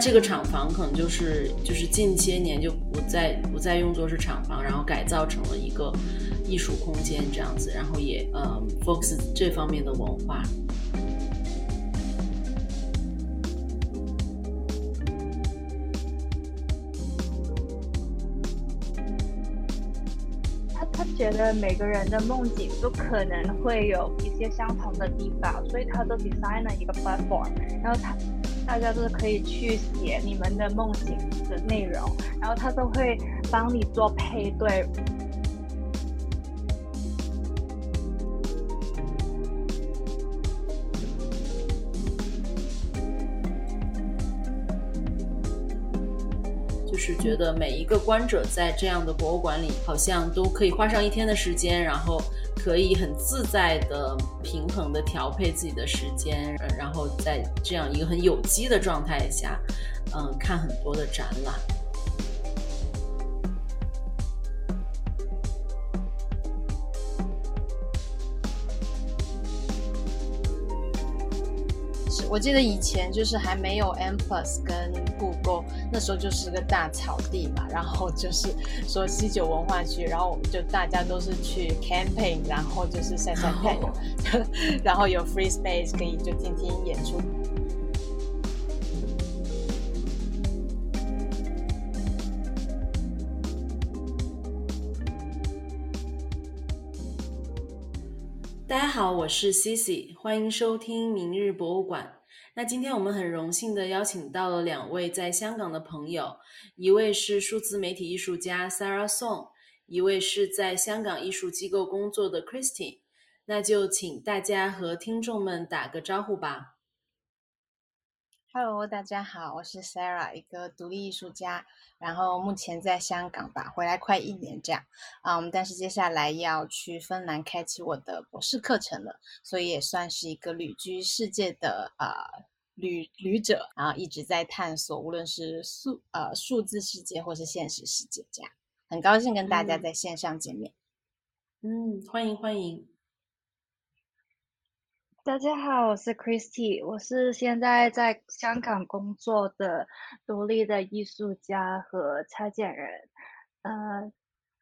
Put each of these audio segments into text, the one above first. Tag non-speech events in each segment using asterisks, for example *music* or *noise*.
这个厂房可能就是就是近些年就不再不再用作是厂房，然后改造成了一个艺术空间这样子，然后也呃 focus 这方面的文化。他他觉得每个人的梦境都可能会有一些相同的地方，所以他都 design 了一个 platform，然后他。大家都可以去写你们的梦境的内容，然后他都会帮你做配对。就是觉得每一个观者在这样的博物馆里，好像都可以花上一天的时间，然后。可以很自在的、平衡的调配自己的时间，然后在这样一个很有机的状态下，嗯，看很多的展览。我记得以前就是还没有 M Plus 跟故宫，那时候就是个大草地嘛，然后就是说西九文化区，然后就大家都是去 camping，然后就是晒晒太阳，*laughs* 然后有 free space 可以就听听演出。大家好，我是 Cici，欢迎收听明日博物馆。那今天我们很荣幸的邀请到了两位在香港的朋友，一位是数字媒体艺术家 Sarah Song，一位是在香港艺术机构工作的 Christine。那就请大家和听众们打个招呼吧。Hello，大家好，我是 Sarah，一个独立艺术家，然后目前在香港吧，回来快一年这样。嗯，但是接下来要去芬兰开启我的博士课程了，所以也算是一个旅居世界的呃旅旅者，然后一直在探索，无论是数呃数字世界或是现实世界这样。很高兴跟大家在线上见面。嗯，欢迎欢迎。大家好，我是 Christy，我是现在在香港工作的独立的艺术家和插件人。呃，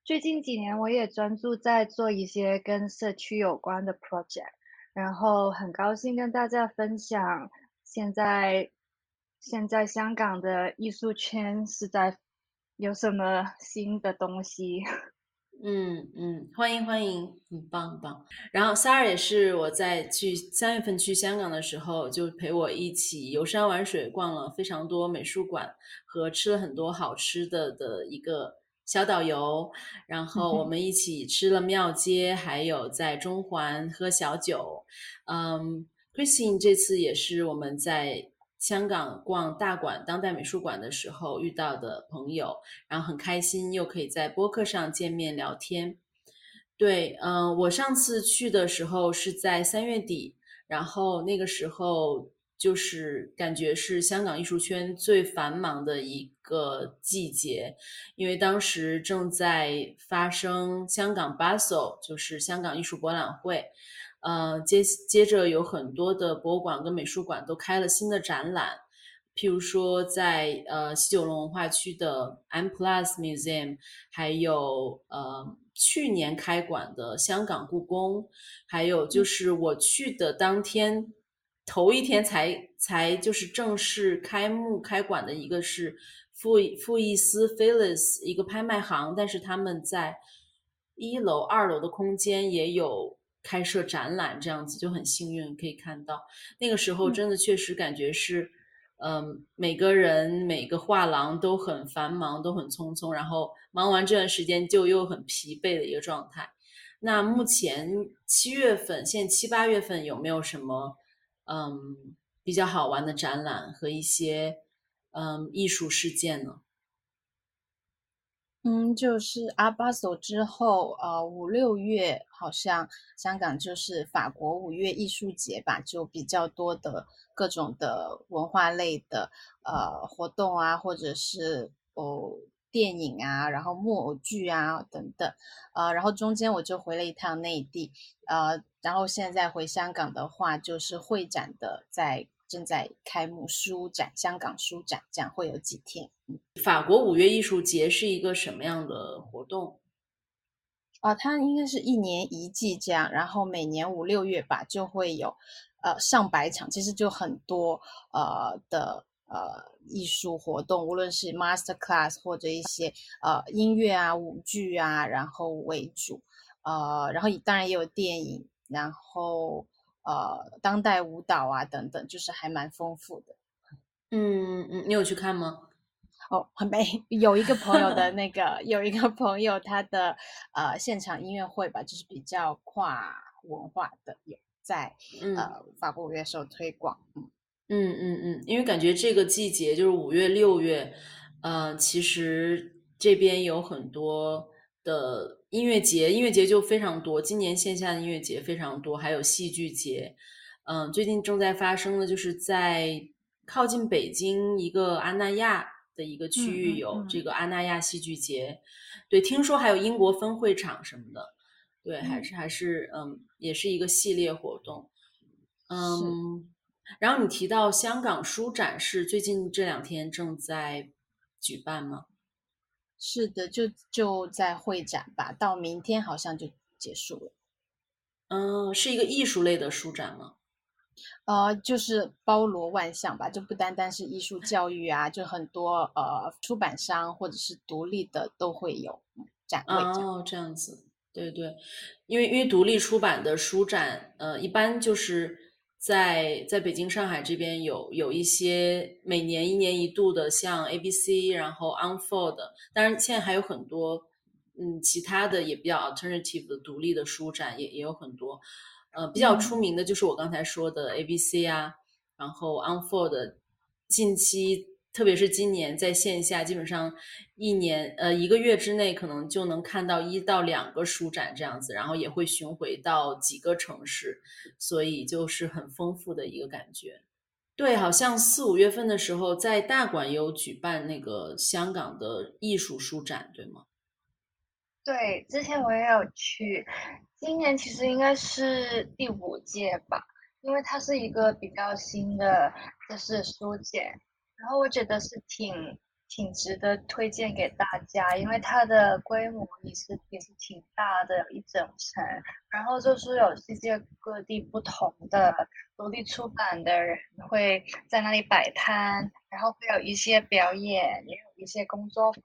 最近几年我也专注在做一些跟社区有关的 project，然后很高兴跟大家分享现在现在香港的艺术圈是在有什么新的东西。嗯嗯，欢迎欢迎，很棒很棒。然后 Sarah 也是我在去三月份去香港的时候，就陪我一起游山玩水，逛了非常多美术馆和吃了很多好吃的的一个小导游。然后我们一起吃了庙街，还有在中环喝小酒。嗯，Christine 这次也是我们在。香港逛大馆当代美术馆的时候遇到的朋友，然后很开心又可以在播客上见面聊天。对，嗯，我上次去的时候是在三月底，然后那个时候就是感觉是香港艺术圈最繁忙的一个季节，因为当时正在发生香港 Basel，就是香港艺术博览会。呃，接接着有很多的博物馆跟美术馆都开了新的展览，譬如说在呃西九龙文化区的 M Plus Museum，还有呃去年开馆的香港故宫，还有就是我去的当天头一天才才就是正式开幕开馆的一个是富富艺斯 Phyllis 一个拍卖行，但是他们在一楼二楼的空间也有。开设展览这样子就很幸运，可以看到那个时候真的确实感觉是，嗯，每个人每个画廊都很繁忙，都很匆匆，然后忙完这段时间就又很疲惫的一个状态。那目前七月份，现在七八月份有没有什么嗯比较好玩的展览和一些嗯艺术事件呢？嗯，就是阿巴索之后，呃，五六月好像香港就是法国五月艺术节吧，就比较多的各种的文化类的呃活动啊，或者是哦电影啊，然后木偶剧啊等等，呃，然后中间我就回了一趟内地，呃，然后现在回香港的话，就是会展的在。正在开幕书展，香港书展这样会有几天。法国五月艺术节是一个什么样的活动？啊，它应该是一年一季这样，然后每年五六月吧就会有呃上百场，其实就很多呃的呃艺术活动，无论是 master class 或者一些呃音乐啊舞剧啊，然后为主，呃，然后当然也有电影，然后。呃，当代舞蹈啊，等等，就是还蛮丰富的。嗯嗯，你有去看吗？哦，没，有一个朋友的 *laughs* 那个，有一个朋友他的呃现场音乐会吧，就是比较跨文化的，有在呃法国五月时候推广。嗯嗯嗯嗯，因为感觉这个季节就是五月六月，呃，其实这边有很多的。音乐节，音乐节就非常多。今年线下的音乐节非常多，还有戏剧节。嗯，最近正在发生的，就是在靠近北京一个阿那亚的一个区域有这个阿那亚戏剧节。对，听说还有英国分会场什么的。对，还是还是嗯，也是一个系列活动。嗯，然后你提到香港书展是最近这两天正在举办吗？是的，就就在会展吧，到明天好像就结束了。嗯，是一个艺术类的书展吗？呃，就是包罗万象吧，就不单单是艺术教育啊，就很多呃出版商或者是独立的都会有展会。哦，这样子，对对，因为因为独立出版的书展，呃，一般就是。在在北京、上海这边有有一些每年一年一度的，像 A B C，然后 Unfold，当然现在还有很多，嗯，其他的也比较 alternative 的独立的书展也也有很多，呃，比较出名的就是我刚才说的 A B C 啊，然后 Unfold，近期。特别是今年在线下，基本上一年呃一个月之内，可能就能看到一到两个书展这样子，然后也会巡回到几个城市，所以就是很丰富的一个感觉。对，好像四五月份的时候，在大馆有举办那个香港的艺术书展，对吗？对，之前我也有去，今年其实应该是第五届吧，因为它是一个比较新的就是书展。然后我觉得是挺挺值得推荐给大家，因为它的规模也是也是挺大的，一整层。然后就是有世界各地不同的独立出版的人会在那里摆摊，然后会有一些表演，也有一些工作坊，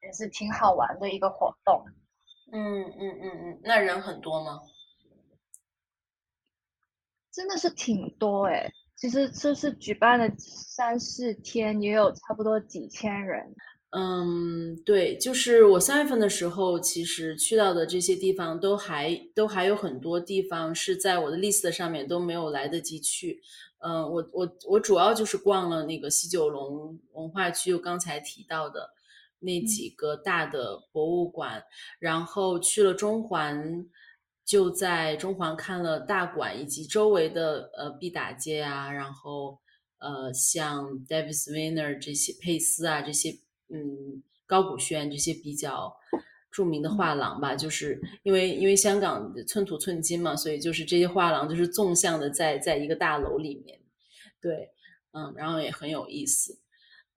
也是挺好玩的一个活动。嗯嗯嗯嗯，那人很多吗？真的是挺多哎。其实这是举办了三四天，也有差不多几千人。嗯，对，就是我三月份的时候，其实去到的这些地方，都还都还有很多地方是在我的 list 上面都没有来得及去。嗯，我我我主要就是逛了那个西九龙文化区，就刚才提到的那几个大的博物馆，然后去了中环。就在中环看了大馆以及周围的呃毕打街啊，然后呃像 David Swinner 这些佩斯啊这些嗯高古轩这些比较著名的画廊吧，就是因为因为香港寸土寸金嘛，所以就是这些画廊就是纵向的在在一个大楼里面，对，嗯，然后也很有意思，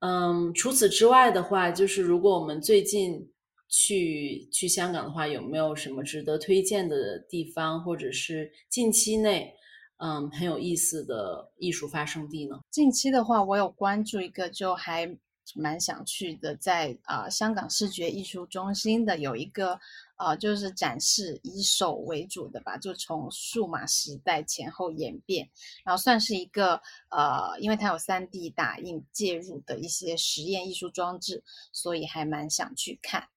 嗯，除此之外的话，就是如果我们最近。去去香港的话，有没有什么值得推荐的地方，或者是近期内嗯很有意思的艺术发生地呢？近期的话，我有关注一个，就还蛮想去的，在啊香港视觉艺术中心的有一个啊，就是展示以手为主的吧，就从数码时代前后演变，然后算是一个呃，因为它有三 D 打印介入的一些实验艺术装置，所以还蛮想去看。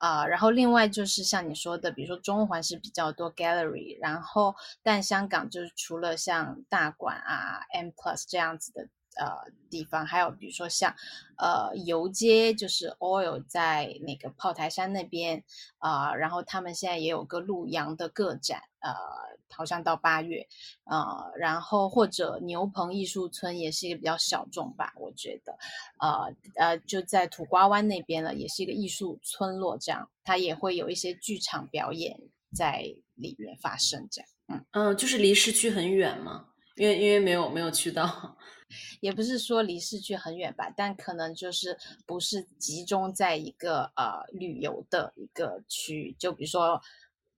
啊、然后另外就是像你说的，比如说中环是比较多 gallery，然后但香港就是除了像大馆啊、M Plus 这样子的呃地方，还有比如说像呃游街，就是 Oil 在那个炮台山那边啊、然后他们现在也有个陆阳的个展，呃，好像到八月，呃，然后或者牛棚艺术村也是一个比较小众吧，我觉得，呃呃，就在土瓜湾那边了，也是一个艺术村落，这样它也会有一些剧场表演在里面发生，这样，嗯，嗯，就是离市区很远吗，因为因为没有没有去到。*laughs* 也不是说离市区很远吧，但可能就是不是集中在一个呃旅游的一个区，就比如说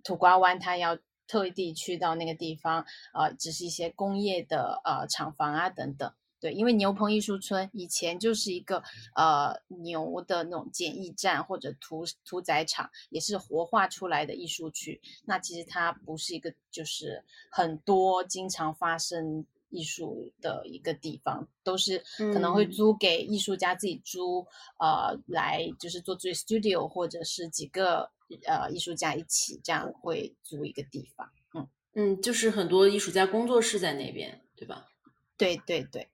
土瓜湾，它要特地去到那个地方，呃，只是一些工业的呃厂房啊等等。对，因为牛棚艺术村以前就是一个呃牛的那种简易站或者屠屠宰场，也是活化出来的艺术区。那其实它不是一个就是很多经常发生艺术的一个地方，都是可能会嗯租给艺术家自己租，呃，来就是做自己 studio，或者是几个呃艺术家一起这样会租一个地方。嗯，嗯，就是很多艺术家工作室在那边，对吧？对对对，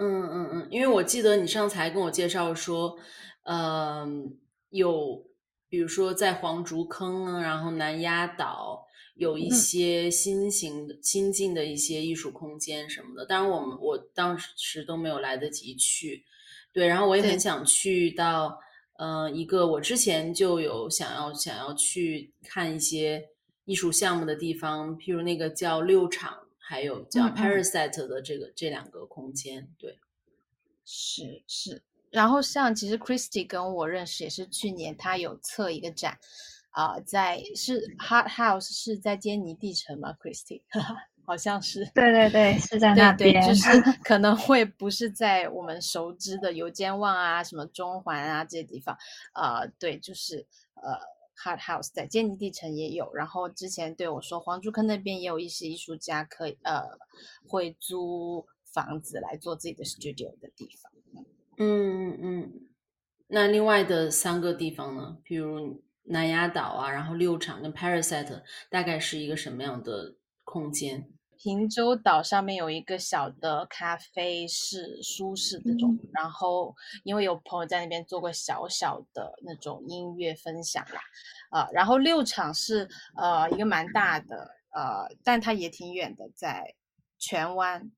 嗯嗯嗯，因为我记得你上次还跟我介绍说，嗯，有比如说在黄竹坑啊，然后南丫岛有一嗯。些新型的、新进的一些艺术空间什么的。当然，我们我当时都没有来得及去，对，然后我也很想去到，呃，一个我之前就有想要想要去看一些艺术项目的地方，譬如那个叫六场，还有叫 Parasite 的这个、这两个空间，对。是是。然后像其实 Christy 跟我认识也是去年，他有测一个展，啊、在是 Hard House 是在坚尼地城吗？Christy *laughs* 好像是。对对对，是在那边。对对，就是可能会不是在我们熟知的油尖旺啊、什么中环啊这些地方，呃，对，就是呃，Hard House 在坚尼地城也有，然后之前对我说黄竹坑那边也有一些艺术家可以呃会租房子来做自己的 studio 的地方。嗯嗯嗯，那另外的三个地方呢？比如南丫岛啊，然后六场跟 Parasite，大概是一个什么样的空间？平洲岛上面有一个小的咖啡室，舒适的那种。然后因为有朋友在那边做过小小的那种音乐分享啦，呃，然后六场是呃一个蛮大的，呃，但它也挺远的，在荃湾。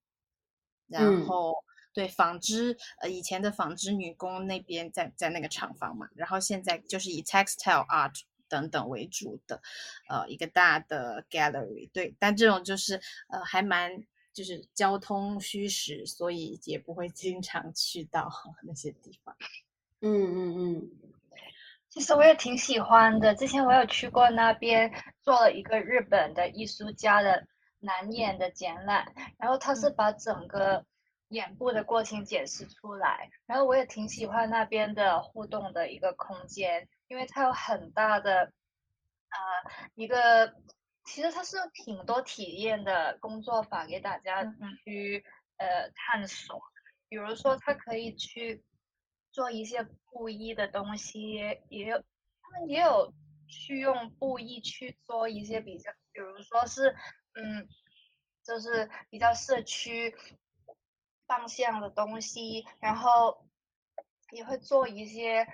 然嗯后、对纺织，呃，以前的纺织女工那边在在那个厂房嘛，然后现在就是以 textile art 等等为主的，呃，一个大的 gallery。对，但这种就是呃还蛮就是交通虚实，所以也不会经常去到 *laughs* 那些地方。嗯嗯嗯其实我也挺喜欢的，之前我有去过那边，做了一个日本的艺术家的难演的展览，然后他是把整个眼部的过程解释出来，然后我也挺喜欢那边的互动的一个空间，因为它有很大的呃一个，其实它是挺多体验的工作法给大家去呃探索，比如说它可以去做一些布艺的东西，也有他们也有去用布艺去做一些比较，比如说是嗯，就是比较社区方向的东西，然后也会做一些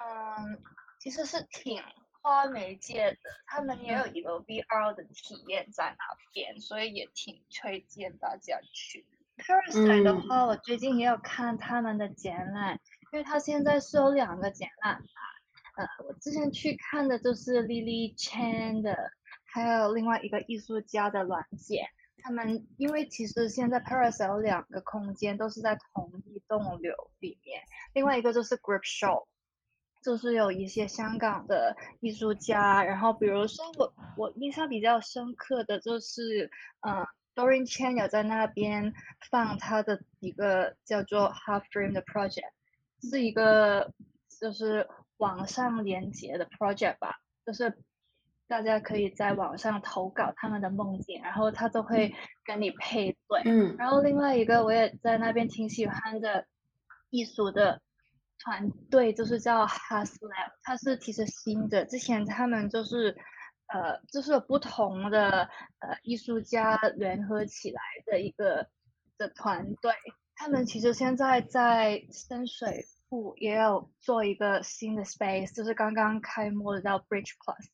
嗯，其实是挺跨媒介的，他们也有一个 VR 的体验在那边，所以也挺推荐大家去。Parasite 的话，我最近也有看他们的展览，因为他现在是有两个展览吧。呃，我之前去看的就是 Lily Chen 的，还有另外一个艺术家的软件。他们因为其实现在 Parasite 有两个空间，都是在同一栋楼里面，另外一个就是 Grip Show。就是有一些香港的艺术家，然后比如说我我印象比较深刻的就是，呃，Dorian Chen 有在那边放他的一个叫做 Half Dream 的 project，是一个就是网上连接的 project 吧，就是大家可以在网上投稿他们的梦境，然后他都会跟你配对。嗯然后另外一个我也在那边挺喜欢的艺术的团队就是叫 Haslab，它是其实新的，之前他们就是呃就是有不同的呃艺术家联合起来的一个的团队，他们其实现在在深水埗也有做一个新的 space，就是刚刚开幕的叫 Bridge Plus。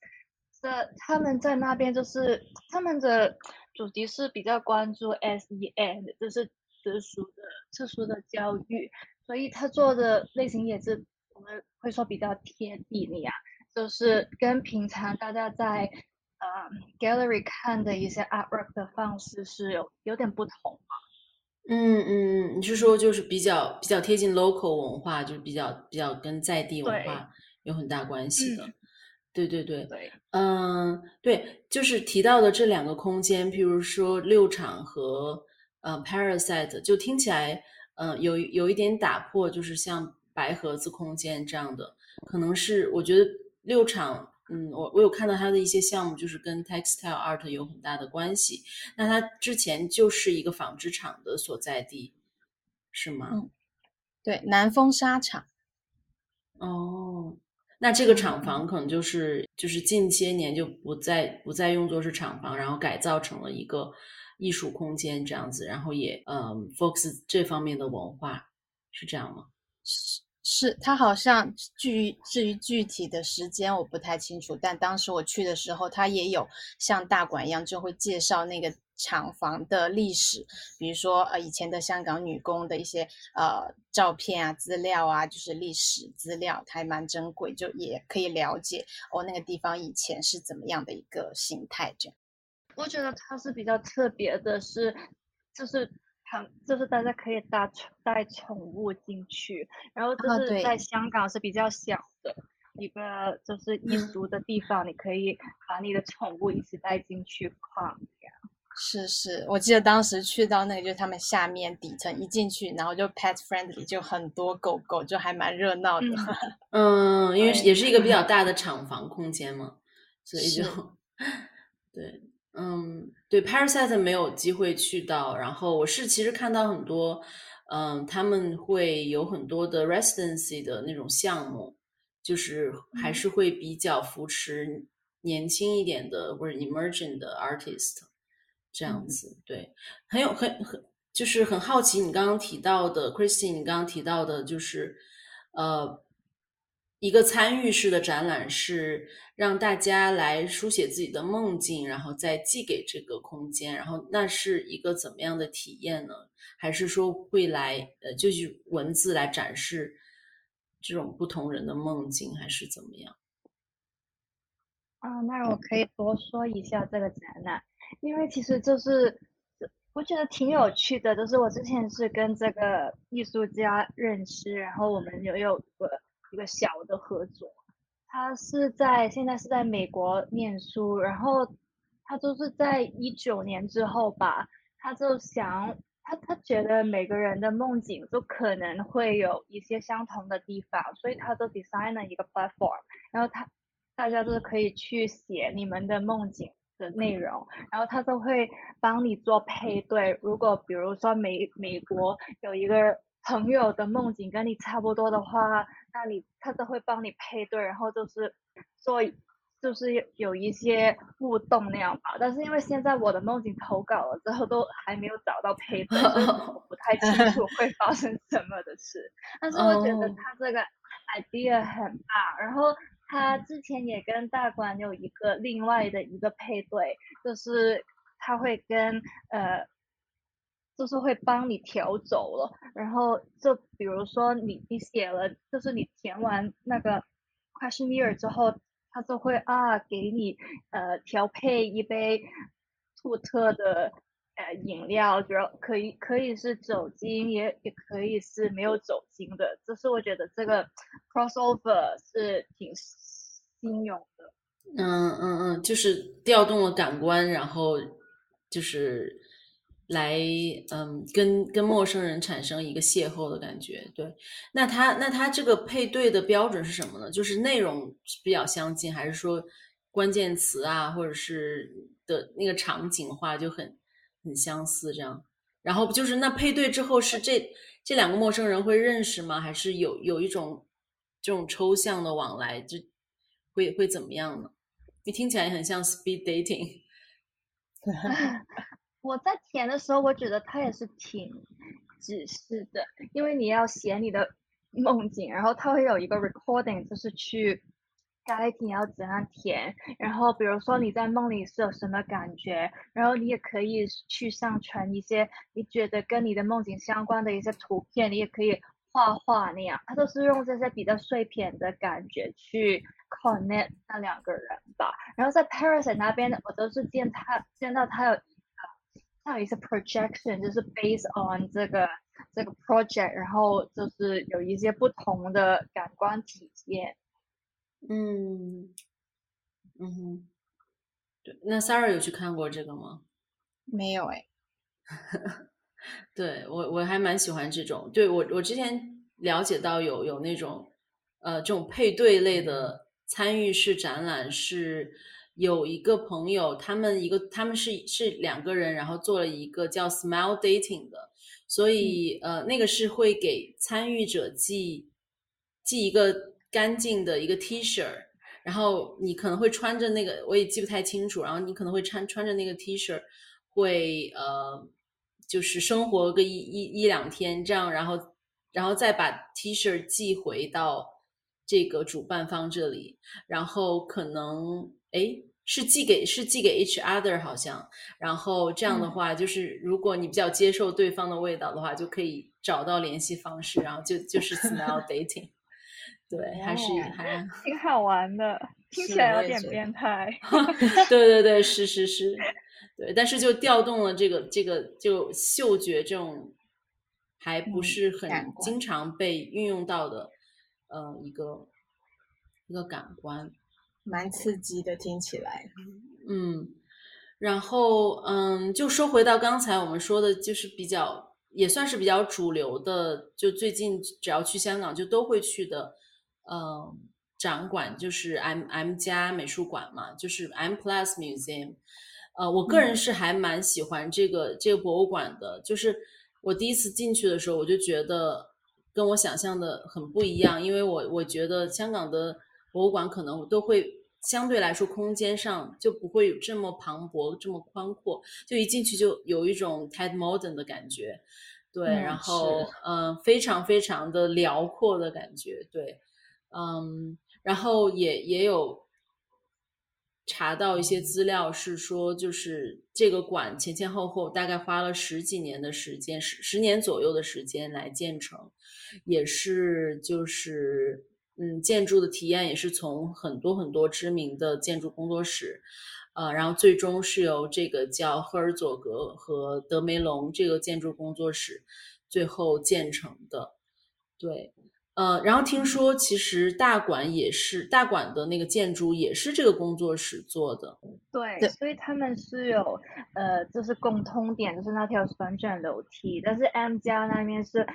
这他们在那边就是他们的主题是比较关注 SEN，就是特殊的特殊的教育，所以他做的类型也是我们会说比较贴地的呀，就是跟平常大家在呃 gallery 看的一些 artwork 的方式是有有点不同。嗯嗯，你是说就是比较比较贴近 local 文化，就是比较比较跟在地文化有很大关系的。对对对，对，嗯，对，就是提到的这两个空间，譬如说六场和呃 Parasite，就听起来，嗯，有有一点打破，就是像白盒子空间这样的，可能是我觉得六厂，嗯，我我有看到他的一些项目，就是跟 Textile Art 有很大的关系。那他之前就是一个纺织厂的所在地，是吗？嗯，对，南丰纱厂。哦。那这个厂房可能就是就是近些年就不再不再用作是厂房，然后改造成了一个艺术空间这样子，然后也嗯，focus 这方面的文化是这样吗？是是，它好像具至于具体的时间我不太清楚，但当时我去的时候，它也有像大馆一样就会介绍那个。厂房的历史，比如说呃以前的香港女工的一些呃照片啊、资料啊，就是历史资料，还蛮珍贵，就也可以了解哦那个地方以前是怎么样的一个形态。这样，我觉得它是比较特别的，是就是很就是大家可以带带宠物进去，然后就是在香港是比较小的一个就是艺术的地方，你可以把你的宠物一起带进去逛。是是，我记得当时去到那个，就是他们下面底层一进去，然后就 pet friendly，就很多狗狗，就还蛮热闹的。*laughs* 嗯，因为也是一个比较大的厂房空间嘛，所以就 *laughs* 对，嗯，对，Parasite 没有机会去到，然后我是其实看到很多，嗯，他们会有很多的 residency 的那种项目，就是还是会比较扶持年轻一点的或者 emerging 的 artist。这样子，对，很有很很，就是很好奇你刚刚提到的 Christine，你刚刚提到的，就是呃，一个参与式的展览是让大家来书写自己的梦境，然后再寄给这个空间，然后那是一个怎么样的体验呢？还是说会来呃，就是文字来展示这种不同人的梦境，还是怎么样？啊，那我可以多说一下这个展览。因为其实就是，我觉得挺有趣的。就是我之前是跟这个艺术家认识，然后我们有有个一个小的合作。他是在现在是在美国念书，然后他就是在一九年之后吧，他就想他他觉得每个人的梦境都可能会有一些相同的地方，所以他就 design 了一个 platform，然后他大家都可以去写你们的梦境。的内容，然后他都会帮你做配对。如果比如说美美国有一个朋友的梦境跟你差不多的话，那你他都会帮你配对，然后就是做就是有一些互动那样吧。但是因为现在我的梦境投稿了之后都还没有找到配对，所以我不太清楚 *laughs* 会发生什么的事。但是我觉得他这个 idea 很棒，然后。他之前也跟大馆有一个另外的一个配对，就是他会跟呃，就是会帮你调走了，然后就比如说你你写了，就是你填完那个 questionnaire 之后，他就会啊给你呃调配一杯兔特的。呃，饮料主要可以可以是酒精，也也可以是没有酒精的。就是我觉得这个 crossover 是挺新颖的。嗯嗯嗯，就是调动了感官，然后就是来嗯跟跟陌生人产生一个邂逅的感觉。对，那他那他这个配对的标准是什么呢？就是内容比较相近，还是说关键词啊，或者是的那个场景化就很？很相似，这样然后就是那配对之后是这这两个陌生人会认识吗？还是有有一种这种抽象的往来，就会会怎么样呢？你听起来很像 speed dating。*laughs* 我在填的时候，我觉得他也是挺指示的，因为你要写你的梦境，然后他会有一个 recording，就是去 guide 你要怎样填。然后比如说你在梦里是有什么感觉，然后你也可以去上传一些你觉得跟你的梦境相关的一些图片，你也可以画画那样。他都是用这些比较碎片的感觉去 connect 那两个人吧。然后在 Paris 那边，我都是见他见到他有。它有一些 projection，就是 based on 这个这个 project，然后就是有一些不同的感官体验。嗯，嗯哼，对，那 Sarah 有去看过这个吗？没有哎。*laughs* 对我我还蛮喜欢这种，对我我之前了解到有有那种呃这种配对类的参与式展览是。有一个朋友，他们一个他们是是两个人，然后做了一个叫 Smile Dating 的，所以呃，那个是会给参与者寄寄一个干净的一个 T 恤，然后你可能会穿着那个，我也记不太清楚，然后你可能会穿穿着那个 T 恤，会呃，就是生活个一一一两天这样，然后然后再把 T 恤寄回到这个主办方这里，然后可能。哎，是寄给是寄给 each other 好像，然后这样的话，就是如果你比较接受对方的味道的话，就可以找到联系方式，然后就就是 smile *laughs* dating，对，还是还挺好玩的，听起来有点变态。*laughs* 对对对，是是是，对，但是就调动了这个这个就嗅觉这种还不是很经常被运用到的，呃，一个一个感官。蛮刺激的，听起来。嗯，然后嗯，就说回到刚才我们说的，就是比较也算是比较主流的，就最近只要去香港就都会去的，嗯，展馆就是 M M 加美术馆嘛，就是 M Plus Museum。呃，我个人是还蛮喜欢这个这个博物馆的，就是我第一次进去的时候，我就觉得跟我想象的很不一样，因为我我觉得香港的。博物馆可能都会相对来说空间上就不会有这么磅礴、这么宽阔，就一进去就有一种 Ted Modern 的感觉，对，然后嗯，非常非常的辽阔的感觉，对，嗯，然后也也有查到一些资料是说，就是这个馆前前后后大概花了十几年的时间，十十年左右的时间来建成，也是就是。嗯，建筑的体验也是从很多很多知名的建筑工作室，呃，然后最终是由这个叫赫尔佐格和德梅隆这个建筑工作室最后建成的。对，呃，然后听说其实大馆也是大馆的那个建筑也是这个工作室做的。对，所以他们是有呃，就是共通点，就是那条旋转楼梯，但是 M 家那边是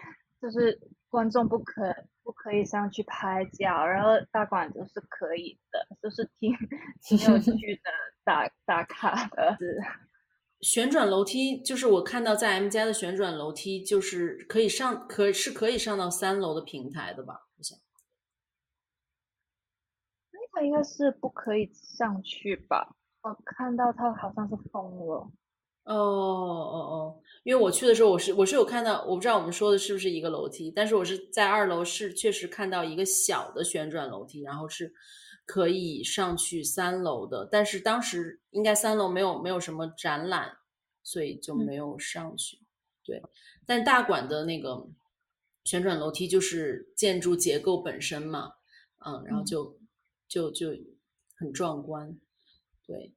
就是观众不可。不可以上去拍照，然后大馆子是可以的，就是挺挺有 *laughs* 趣的打打卡的。*laughs* 旋转楼梯就是我看到在 M 家的旋转楼梯，就是可以上，可是可以上到三楼的平台的吧？我想，那个应该是不可以上去吧？我看到它好像是封了。哦哦哦，因为我去的时候，我是我是有看到，我不知道我们说的是不是一个楼梯，但是我是在二楼是确实看到一个小的旋转楼梯，然后是可以上去三楼的，但是当时应该三楼没有没有什么展览，所以就没有上去。对，但大馆的那个旋转楼梯就是建筑结构本身嘛，嗯，然后就就就很壮观，对。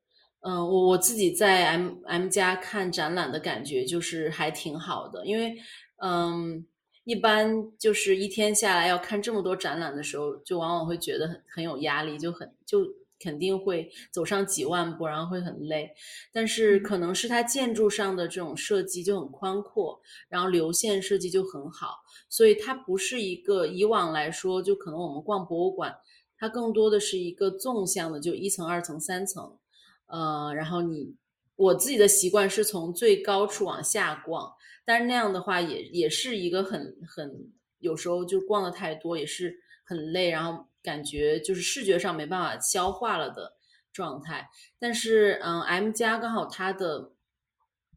嗯，我我自己在 M M 家看展览的感觉就是还挺好的，因为嗯，一般就是一天下来要看这么多展览的时候，就往往会觉得很很有压力，就很就肯定会走上几万步，然后会很累。但是可能是它建筑上的这种设计就很宽阔，然后流线设计就很好，所以它不是一个以往来说，就可能我们逛博物馆，它更多的是一个纵向的，就一层、二层、三层。呃，然后你我自己的习惯是从最高处往下逛，但是那样的话也也是一个很很有时候就逛的太多也是很累，然后感觉就是视觉上没办法消化了的状态。但是嗯，M 加刚好它的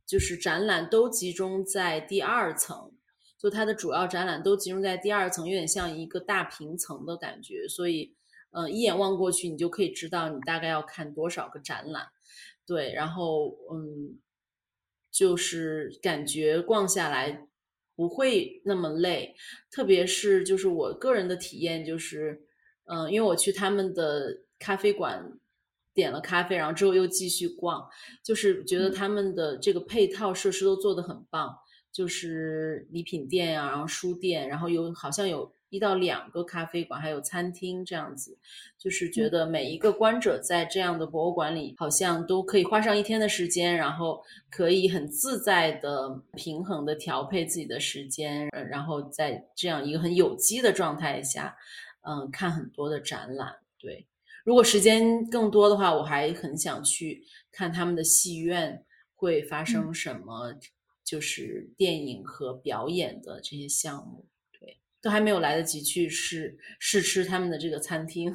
就是展览都集中在第二层，就它的主要展览都集中在第二层，有点像一个大平层的感觉，所以嗯，一眼望过去你就可以知道你大概要看多少个展览。对，然后嗯，就是感觉逛下来不会那么累，特别是就是我个人的体验就是，嗯，因为我去他们的咖啡馆点了咖啡，然后之后又继续逛，就是觉得他们的这个配套设施都做得很棒，就是礼品店啊，然后书店，然后有好像有。一到两个咖啡馆，还有餐厅这样子，就是觉得每一个观者在这样的博物馆里，好像都可以花上一天的时间，然后可以很自在的、平衡的调配自己的时间，然后在这样一个很有机的状态下，嗯，看很多的展览。对，如果时间更多的话，我还很想去看他们的戏院会发生什么，就是电影和表演的这些项目。都还没有来得及去试试吃他们的这个餐厅，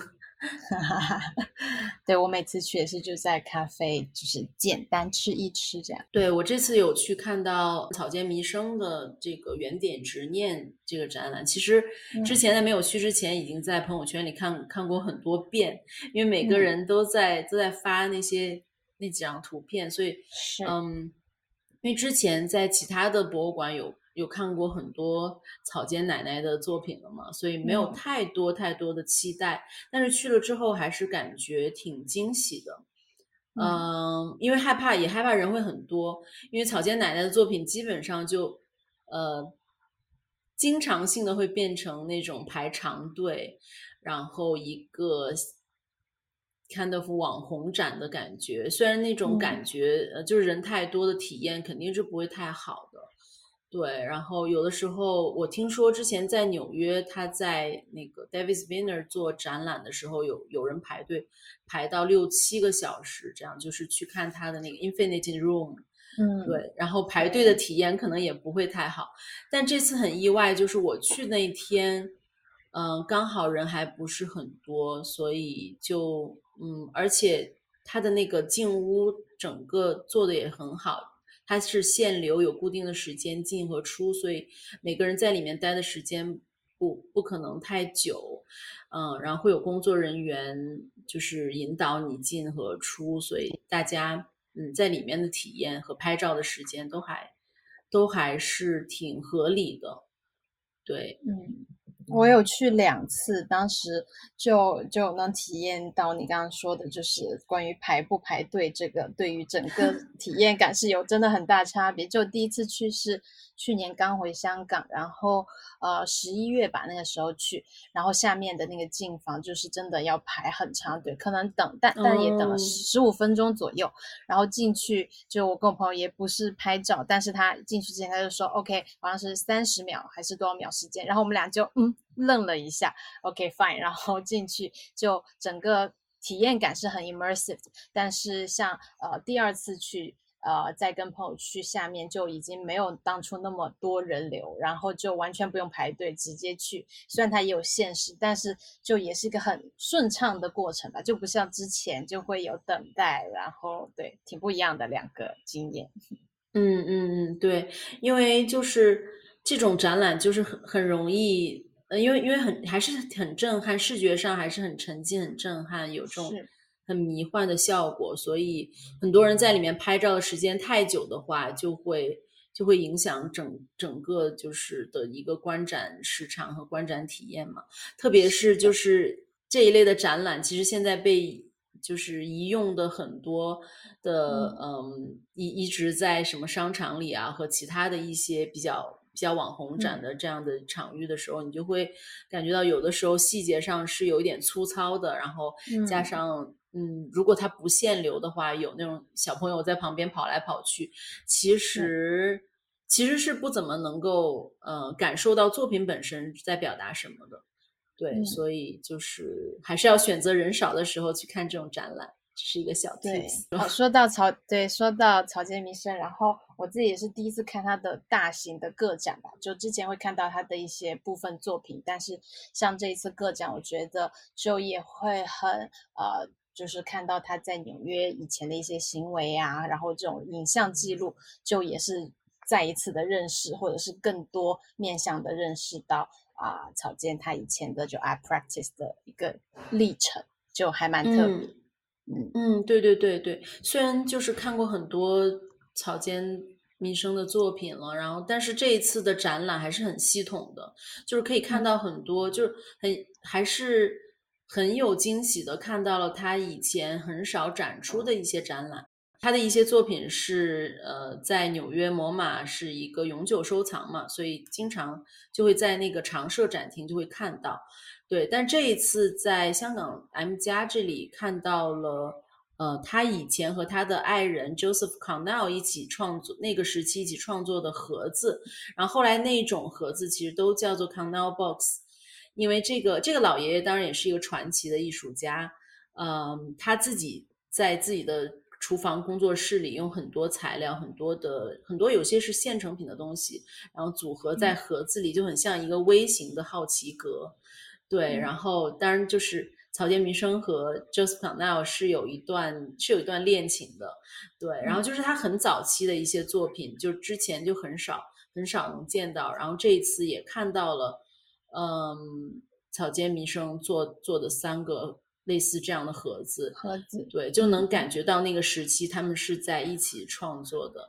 *laughs* 对我每次去也是就在咖啡，就是简单吃一吃这样。对我这次有去看到草间弥生的这个原点执念这个展览，其实之前在没有去之前，已经在朋友圈里看看过很多遍，因为每个人都在都在发那些那几张图片，所以是嗯，因为之前在其他的博物馆有。有看过很多草间奶奶的作品了嘛，所以没有太多太多的期待。但是去了之后，还是感觉挺惊喜的。嗯，因为害怕，也害怕人会很多。因为草间奶奶的作品基本上就呃，经常性的会变成那种排长队，然后一个 kind of 网红展的感觉。虽然那种感觉呃，就是人太多的体验肯定是不会太好的。对，然后有的时候我听说之前在纽约，他在那个 David Spinner 做展览的时候，有有人排队排到六七个小时，这样就是去看他的那个 Infinity Room。嗯，对，然后排队的体验可能也不会太好。但这次很意外，就是我去那天，嗯，刚好人还不是很多，所以就嗯，而且他的那个进屋整个做的也很好。它是限流，有固定的时间进和出，所以每个人在里面待的时间不不可能太久，嗯，然后会有工作人员就是引导你进和出，所以大家嗯在里面的体验和拍照的时间都还都还是挺合理的，对，嗯。我有去两次，当时就就能体验到你刚刚说的，就是关于排不排队这个，对于整个 *laughs* 体验感是有真的很大差别。就第一次去是去年刚回香港，然后呃十一月吧那个时候去，然后下面的那个进房就是真的要排很长队，可能等但但也等了十五分钟左右，然后进去就我跟我朋友也不是拍照，但是他进去之前他就说 OK，好像是三十秒还是多少秒时间，然后我们俩就嗯。愣了一下，OK *laughs* fine，然后进去就整个体验感是很 immersive，但是像呃第二次去呃再跟朋友去下面就已经没有当初那么多人流，然后就完全不用排队直接去，虽然它也有限时，但是就也是一个很顺畅的过程吧，就不像之前就会有等待，然后对挺不一样的两个经验。嗯嗯嗯，对，因为就是这种展览就是很很容易。呃，因为因为很还是很震撼，视觉上还是很沉浸、很震撼，有这种很迷幻的效果，所以很多人在里面拍照的时间太久的话，就会就会影响整整个就是的一个观展时长和观展体验嘛。特别是就是这一类的展览，其实现在被就是移用的很多的，嗯，一一直在什么商场里啊和其他的一些比较。比较网红展的这样的场域的时候，你就会感觉到有的时候细节上是有一点粗糙的，然后加上嗯，如果它不限流的话，有那种小朋友在旁边跑来跑去，其实其实是不怎么能够呃感受到作品本身在表达什么的。对，所以就是还是要选择人少的时候去看这种展览。是一个小对 tips。*laughs* 哦，说到草，对，说到草间弥生，然后我自己也是第一次看他的大型的个展吧，就之前会看到他的一些部分作品，但是像这一次个展，我觉得就也会很呃，就是看到他在纽约以前的一些行为啊，然后这种影像记录，就也是再一次的认识，或者是更多面向的认识到啊、草间他以前的就 art practice 的一个历程，就还蛮特别。嗯嗯嗯，对对对对，虽然就是看过很多草间弥生的作品了，然后但是这一次的展览还是很系统的，就是可以看到很多，就是很还是很有惊喜的看到了他以前很少展出的一些展览。他的一些作品是呃，在纽约摩马是一个永久收藏嘛，所以经常就会在那个常设展厅就会看到。对，但这一次在香港 M 家这里看到了，呃，他以前和他的爱人 Joseph Connell 一起创作，那个时期一起创作的盒子，然后后来那种盒子其实都叫做 Connell Box，因为这个这个老爷爷当然也是一个传奇的艺术家，嗯，他自己在自己的厨房工作室里用很多材料，很多的很多有些是现成品的东西，然后组合在盒子里，就很像一个微型的好奇阁。对，然后当然就是草间弥生和 Joseph Cornell 是有一段是有一段恋情的，对，然后就是他很早期的一些作品，就之前就很少很少能见到，然后这一次也看到了，嗯，草间弥生做做的三个类似这样的盒子，盒子，对，就能感觉到那个时期他们是在一起创作的，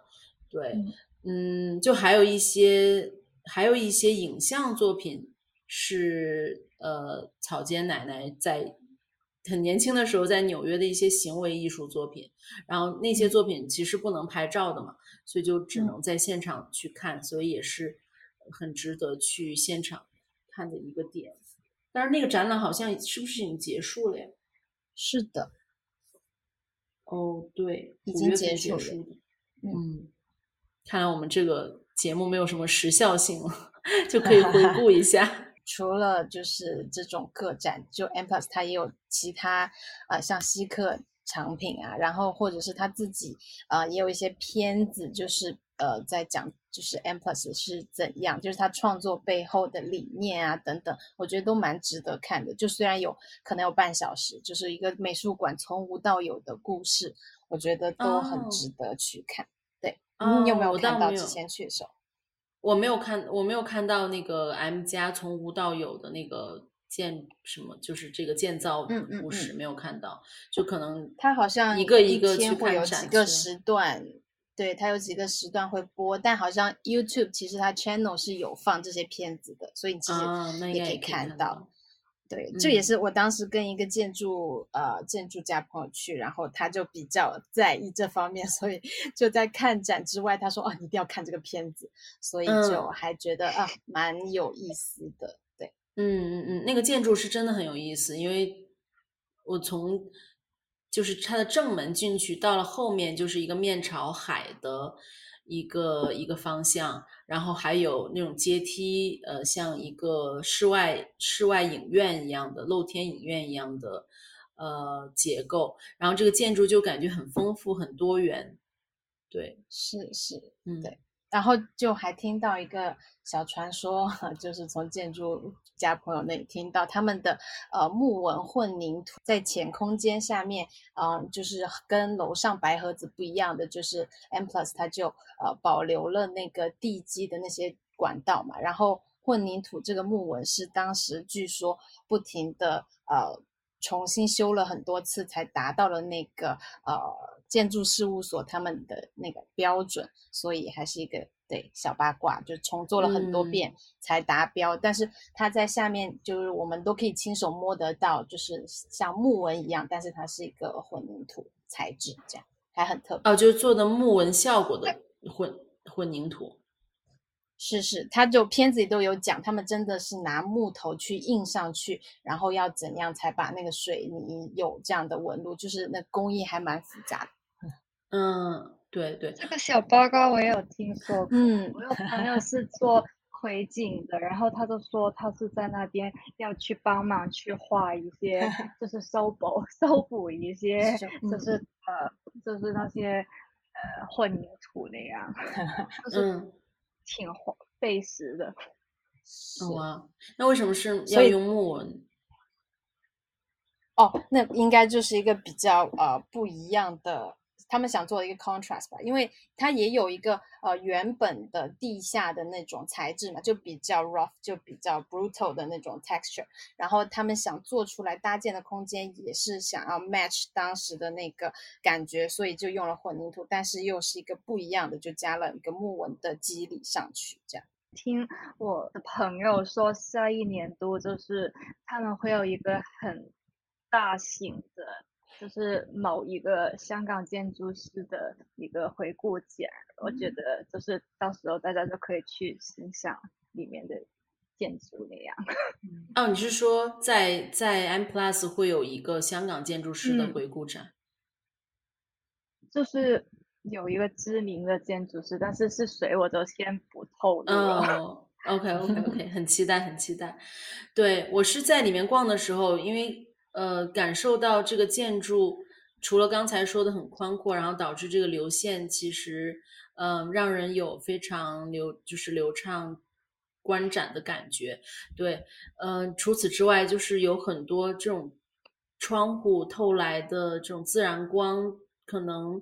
对，嗯，就还有一些还有一些影像作品是呃草间奶奶在很年轻的时候在纽约的一些行为艺术作品，然后那些作品其实不能拍照的嘛，所以就只能在现场去看，所以也是很值得去现场看的一个点。但是那个展览好像是不是已经结束了呀？是的，哦，对，已经结束了嗯，看来我们这个节目没有什么时效性了，*laughs* 就可以回顾一下。除了就是这种个展，就 M Plus 它也有其他呃像稀客藏品啊，然后或者是他自己呃也有一些片子，就是呃在讲就是 M Plus 是怎样，就是他创作背后的理念啊等等，我觉得都蛮值得看的。就虽然有可能有半小时，就是一个美术馆从无到有的故事，我觉得都很哦值得去看。对，哦你有没有看到之前去的时候？我没有看，我没有看到那个 M 家从无到有的那个建什么，就是这个建造嗯嗯故事没有看到，就可能它好像一个一个去看有几个时段，对，它有几个时段会播，但好像 YouTube 其实它 channel 是有放这些片子的，所以其实也可以看到。对，这也嗯。是我当时跟一个建筑呃建筑家朋友去，然后他就比较在意这方面，*laughs* 所以就在看展之外，他说哦，你一定要看这个片子，所以就嗯。还觉得啊蛮有意思的。对，嗯嗯嗯，那个建筑是真的很有意思，因为我从就是它的正门进去，到了后面就是一个面朝海的一个一个方向，然后还有那种阶梯，呃，像一个室外室外影院一样的露天影院一样的呃结构，然后这个建筑就感觉很丰富很多元，对，是是，嗯，对然后就还听到一个小传说，*laughs* 就是从建筑家朋友那里听到他们的呃木纹混凝土在浅空间下面，嗯、就是跟楼上白盒子不一样的，就是 M Plus 它就呃保留了那个地基的那些管道嘛，然后混凝土这个木纹是当时据说不停的呃重新修了很多次才达到了那个呃建筑事务所他们的那个标准，所以还是一个对小八卦，就重做了很多嗯遍才达标。但是它在下面就是我们都可以亲手摸得到，就是像木纹一样，但是它是一个混凝土材质，这样还很特别。哦，就是做的木纹效果的混混凝土。是是，他就片子里都有讲，他们真的是拿木头去印上去，然后要怎样才把那个水泥有这样的纹路，就是那工艺还蛮复杂的。嗯，对对，这个小报告我也有听说过，嗯我有朋友是做回景的，然后他就说他是在那边要去帮忙去画一些，*laughs* 就是修补修补一些，就是呃就是那些呃混凝土那样，*laughs* 就是挺费时的。哇，那为什么是要用木纹？哦，那应该就是一个比较呃不一样的。他们想做的一个 contrast 吧，因为它也有一个呃原本的地下的那种材质嘛，就比较 rough，就比较 brutal 的那种 texture。然后他们想做出来搭建的空间也是想要 match 当时的那个感觉，所以就用了混凝土，但是又是一个不一样的，就加了一个木纹的肌理上去。这样，听我的朋友说，下一年度就是他们会有一个很大型的。就是某一个香港建筑师的一个回顾展，我觉得就是到时候大家就可以去欣赏里面的建筑那样。*laughs* 哦，你是说在在 M Plus 会有一个香港建筑师的回顾展？就是有一个知名的建筑师，但是是谁我就先不透露了。哦，OK OK OK，很期待很期待。对我是在里面逛的时候，因为。呃，感受到这个建筑除了刚才说的很宽阔，然后导致这个流线其实，嗯，让人有非常流就是流畅观展的感觉。对，嗯，除此之外，就是有很多这种窗户透来的这种自然光，可能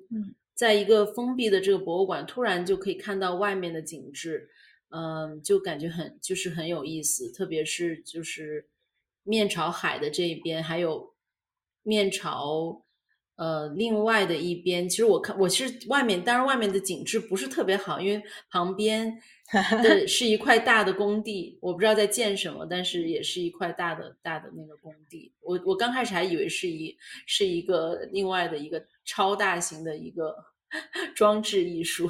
在一个封闭的这个博物馆，突然就可以看到外面的景致，嗯，就感觉很就是很有意思，特别是就是。面朝海的这一边，还有面朝呃另外的一边。其实我看我是外面，当然外面的景致不是特别好，因为旁边的是一块大的工地，我不知道在建什么，但是也是一块大的大的那个工地。我我刚开始还以为是一是一个另外的一个超大型的一个装置艺术。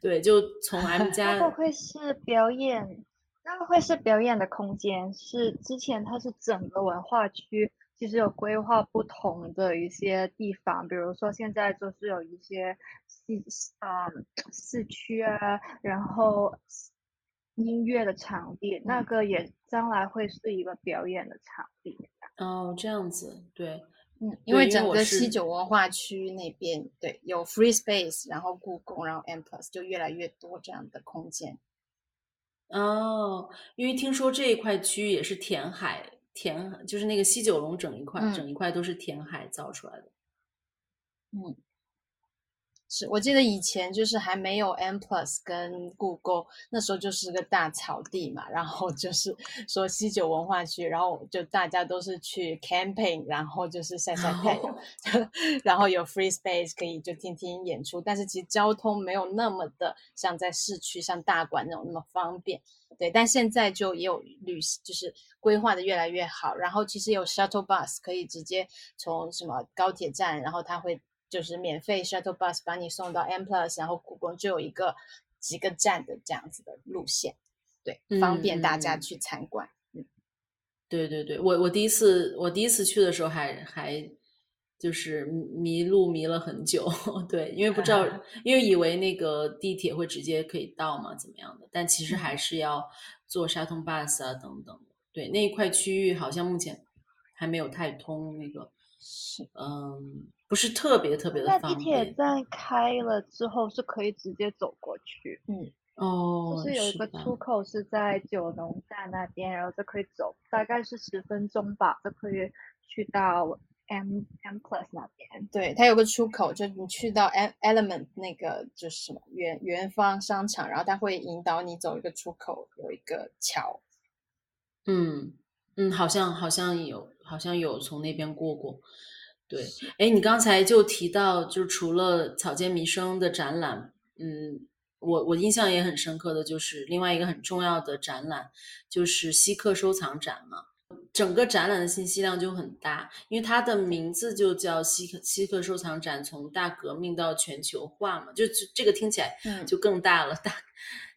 对，就从 M *laughs* 家会不会是表演？那个会是表演的空间，是之前它是整个文化区，其实有规划不同的一些地方，比如说现在就是有一些戏，嗯，市区啊，然后音乐的场地，那个也将来会是一个表演的场地。哦，这样子，对，嗯，因为整个西九文化区那边，对，有 Free Space，然后故宫，然后 M Plus 就越来越多这样的空间。哦，因为听说这一块区域也是填海，填就是那个西九龙整一块，整一块都是填海造出来的。嗯。是我记得以前就是还没有 M Plus 跟故宫，那时候就是个大草地嘛，然后就 *laughs* 是说西九文化区，然后就大家都是去 camping，然后就是晒晒太阳 *laughs* *laughs* 然后有 free space 可以就听听演出，但是其实交通没有那么的像在市区像大馆那种那么方便，对，但现在就也有旅就是规划的越来越好，然后其实有 shuttle bus 可以直接从什么高铁站，然后它会。就是免费 shuttle bus 把你送到 M plus，然后故宫就有一个几个站的这样子的路线，对，方便大家去参观。嗯，对对对，我我第一次我第一次去的时候还还就是迷路迷了很久，*laughs* 对，因为不知道，*laughs* 因为以为那个地铁会直接可以到嘛，怎么样的？但其实还是要坐 shuttle bus 啊等等。对，那一块区域好像目前还没有太通那个，是嗯。不是特别特别的方便。地铁站开了之后是可以直接走过去。嗯，哦，就是有一个出口是在九龙站那边，然后就可以走，大概是十分钟吧，就可以去到 M M Plus 那边。对，它有个出口，就你去到 Element 那个就是什么元元方商场，然后它会引导你走一个出口，有一个桥。嗯嗯，好像好像有，好像有从那边过过。对，哎，你刚才就提到，就除了草间弥生的展览，嗯，我我印象也很深刻的就是另外一个很重要的展览，就是稀客收藏展嘛。整个展览的信息量就很大，因为它的名字就叫稀客稀客收藏展，从大革命到全球化嘛，就就这个听起来就更大了，大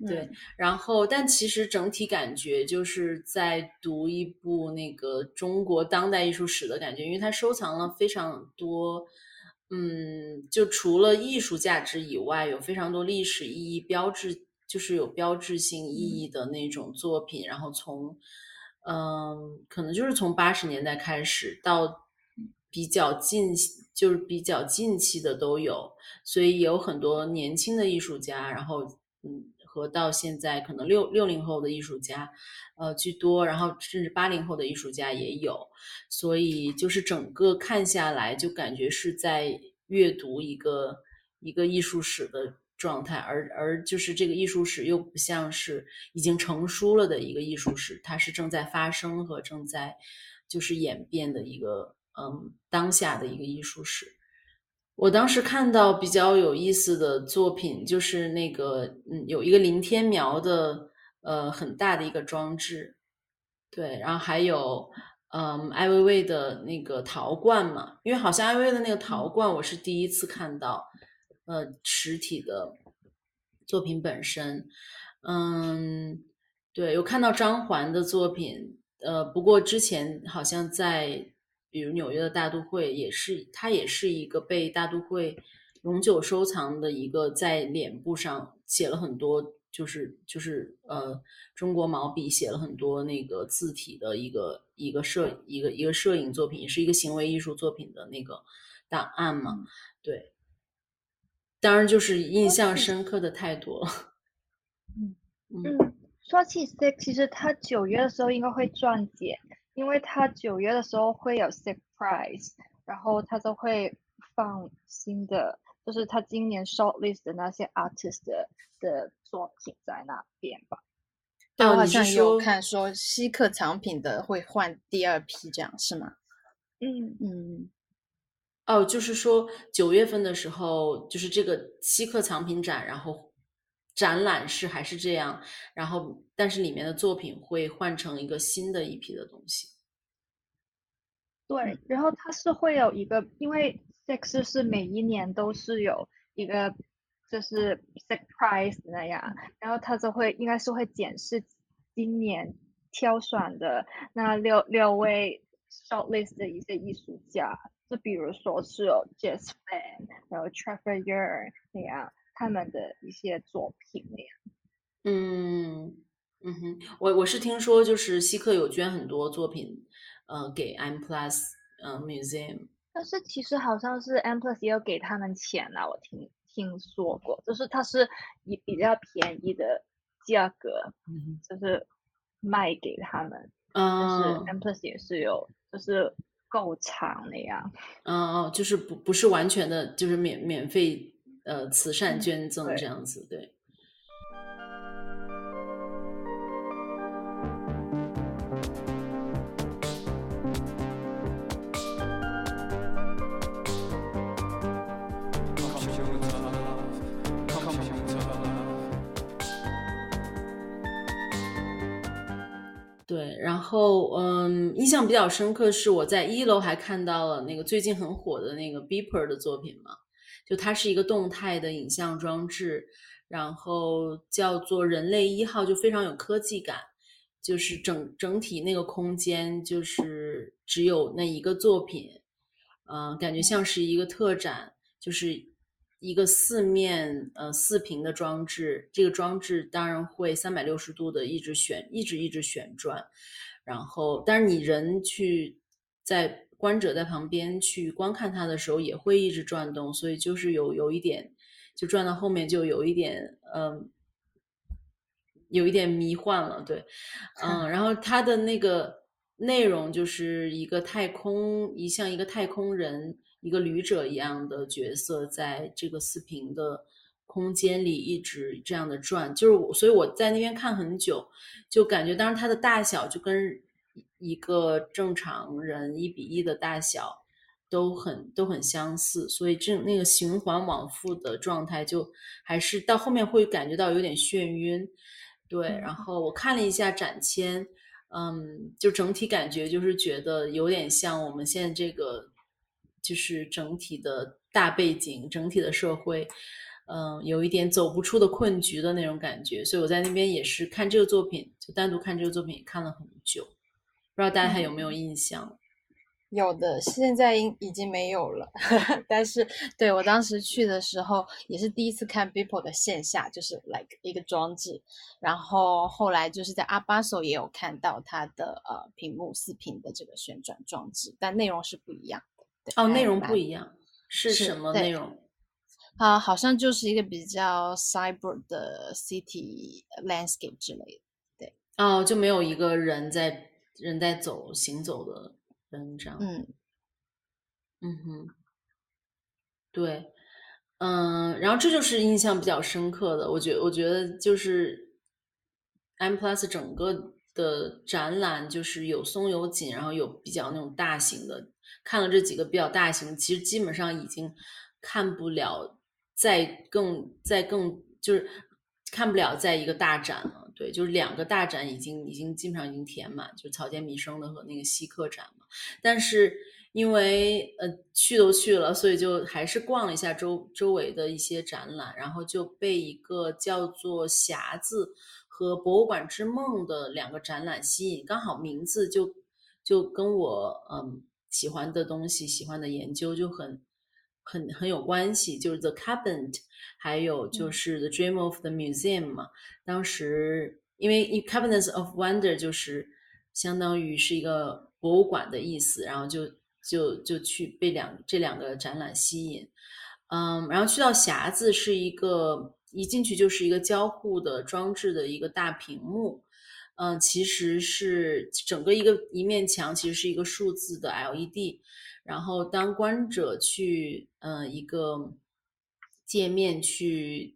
对。然后，但其实整体感觉就是在读一部那个中国当代艺术史的感觉，因为它收藏了非常多，嗯，就除了艺术价值以外，有非常多历史意义、标志就是有标志性意义的那种作品，然后从嗯，可能就是从八十年代开始到比较近，就是比较近期的都有，所以有很多年轻的艺术家，然后嗯。和到现在可能六六零后的艺术家，呃居多，然后甚至八零后的艺术家也有，所以就是整个看下来，就感觉是在阅读一个一个艺术史的状态，而而就是这个艺术史又不像是已经成书了的一个艺术史，它是正在发生和正在就是演变的一个嗯当下的一个艺术史。我当时看到比较有意思的作品，就是那个，嗯，有一个林天苗的，呃，很大的一个装置，对，然后还有，嗯，艾薇薇的那个陶罐嘛，因为好像艾薇薇的那个陶罐，我是第一次看到，呃，实体的作品本身，嗯，对，有看到张环的作品，呃，不过之前好像在。比如纽约的大都会也是，它也是一个被大都会永久收藏的一个，在脸部上写了很多，就是就是呃中国毛笔写了很多那个字体的一个一个摄一个一个摄影作品，也是一个行为艺术作品的那个档案嘛。对，当然就是印象深刻的太多了。嗯 *laughs* 嗯，说起 Six，其实他九月的时候应该会赚钱。因为他九月的时候会有 surprise，然后他就会放新的，就是他今年 shortlist 的那些 artist 的作品在那边吧。对，我好像有看说稀客藏品的会换第二批，这样是吗？嗯嗯。哦，就是说九月份的时候，就是这个稀客藏品展，然后展览是还是这样，然后。但是里面的作品会换成一个新的一批的东西。对，然后它是会有一个，因为 Six 是每一年都是有一个就是 surprise 那样，然后他就会应该是会检视今年挑选的那六六位 shortlist 的一些艺术家，就比如说是有 Jazz Fan，然后 Trevor Yer 那样他们的一些作品那样。嗯。嗯哼，我我是听说，就是希克有捐很多作品，呃，给 M Plus 呃 Museum。但是其实好像是 M Plus 也有给他们钱啊，我听听说过，就是它是以比较便宜的价格，就是卖给他们。嗯。但是 M Plus 也是有，就是够长的呀。嗯嗯，就是不不是完全的，就是免免费呃慈善捐赠这样子，对。后嗯，印象比较深刻是我在一楼还看到了那个最近很火的那个 Beeper 的作品嘛，就它是一个动态的影像装置，然后叫做人类一号，就非常有科技感，就是整整体那个空间就是只有那一个作品，嗯，感觉像是一个特展，就是。一个四面呃四屏的装置，这个装置当然会三百六十度的一直旋，一直一直旋转，然后，但是你人去在观者在旁边去观看它的时候，也会一直转动，所以就是有有一点，就转到后面就有一点嗯，有一点迷幻了，对，*laughs* 嗯，然后它的那个内容就是一个太空，一像一个太空人。一个旅者一样的角色，在这个四平的空间里一直这样的转，就是我，所以我在那边看很久，就感觉，当然它的大小就跟一个正常人一比一的大小都很都很相似，所以这那个循环往复的状态，就还是到后面会感觉到有点眩晕。对，然后我看了一下展签，嗯，就整体感觉就是觉得有点像我们现在这个。就是整体的大背景，整体的社会，嗯，有一点走不出的困局的那种感觉，所以我在那边也是看这个作品，就单独看这个作品看了很久，不知道大家还有没有印象？有的，现在已已经没有了。*laughs* 但是，对我当时去的时候，也是第一次看 Beeple 的线下，就是 like 一个装置。然后后来就是在阿巴索也有看到它的呃屏幕四屏的这个旋转装置，但内容是不一样的。哦，内容不一样，是什么内容？啊，好像就是一个比较 cyber 的 city landscape 之类的。对，哦，就没有一个人在人在走行走的人。这样，嗯，嗯哼，对，嗯，然后这就是印象比较深刻的，我觉我觉得就是 M Plus 整个的展览就是有松有紧，然后有比较那种大型的，看了这几个比较大型，其实基本上已经看不了再更再更就是看不了再一个大展了。对，就是两个大展已经已经基本上已经填满，就草间弥生的和那个西客展嘛。但是因为呃去都去了，所以就还是逛了一下周周围的一些展览，然后就被一个叫做《匣子》和《博物馆之梦》的两个展览吸引，刚好名字就就跟我嗯喜欢的东西、喜欢的研究就很很很有关系，就是 The Cabinet。还有就是《The Dream of the Museum》嘛，当时因为《Cabinets of Wonder》就是相当于是一个博物馆的意思，然后就就就去被两这两个展览吸引，嗯，然后去到匣子是一个一进去就是一个交互的装置的一个大屏幕，嗯，其实是整个一个一面墙其实是一个数字的 LED，然后当观者去嗯一个。界面去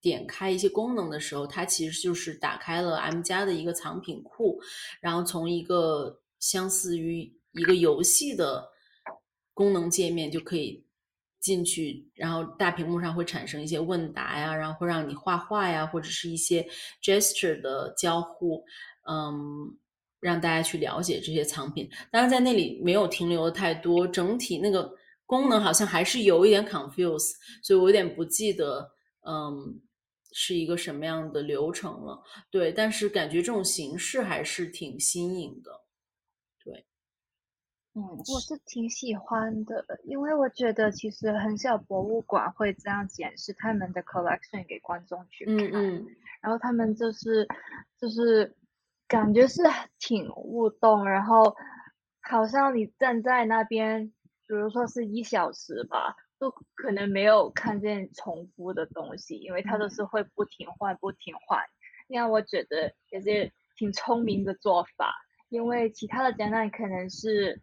点开一些功能的时候，它其实就是打开了 M 加的一个藏品库，然后从一个相似于一个游戏的功能界面就可以进去，然后大屏幕上会产生一些问答呀，然后会让你画画呀，或者是一些 gesture 的交互，嗯，让大家去了解这些藏品。当然，在那里没有停留的太多，整体那个。功能好像还是有一点 confuse，所以我有点不记得，嗯，是一个什么样的流程了。对，但是感觉这种形式还是挺新颖的。我是挺喜欢的，因为我觉得其实很少博物馆会这样展示他们的 collection 给观众去看，嗯嗯，然后他们就是就是感觉是挺互动，然后好像你站在那边。比如说是一小时吧，都可能没有看见重复的东西，因为它都是会不停换、不停换。那样我觉得也是挺聪明的做法，因为其他的展览可能是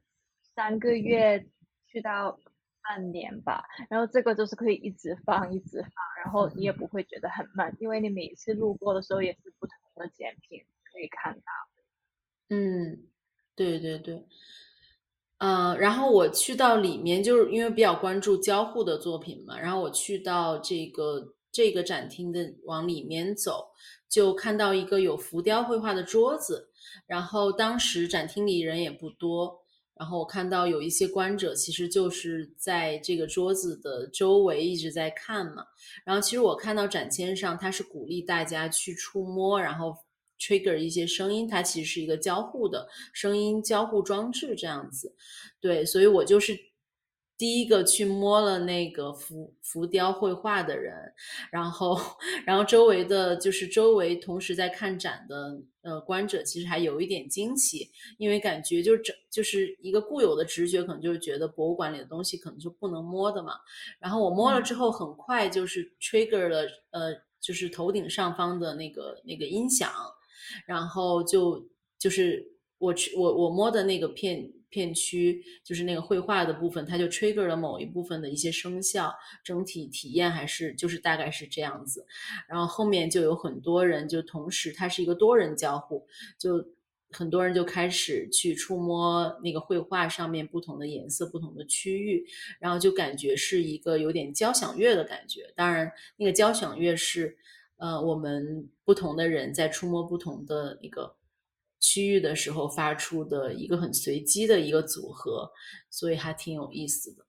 三个月去到半年吧，然后这个就是可以一直放、一直放，然后你也不会觉得很慢，因为你每次路过的时候也是不同的展品可以看到。嗯，对对对。嗯，然后我去到里面，就是因为比较关注交互的作品嘛。然后我去到这个这个展厅的往里面走，就看到一个有浮雕绘画的桌子。然后当时展厅里人也不多，然后我看到有一些观者，其实就是在这个桌子的周围一直在看嘛。然后其实我看到展签上，他是鼓励大家去触摸，然后。trigger 一些声音，它其实是一个交互的声音交互装置，这样子，对，所以我就是第一个去摸了那个浮浮雕绘画的人，然后，*laughs* 然后周围的就是周围同时在看展的呃观者，其实还有一点惊奇，因为感觉就整就是一个固有的直觉，可能就是觉得博物馆里的东西可能就不能摸的嘛，然后我摸了之后，很快就是 trigger 了呃，就是头顶上方的那个那个音响。然后就就是我去我我摸的那个片片区，就是那个绘画的部分，它就 trigger 了某一部分的一些声效，整体体验还是就是大概是这样子。然后后面就有很多人就同时，它是一个多人交互，就很多人就开始去触摸那个绘画上面不同的颜色、不同的区域，然后就感觉是一个有点交响乐的感觉。当然，那个交响乐是。呃，我们不同的人在触摸不同的一个区域的时候发出的一个很随机的一个组合，所以还挺有意思的。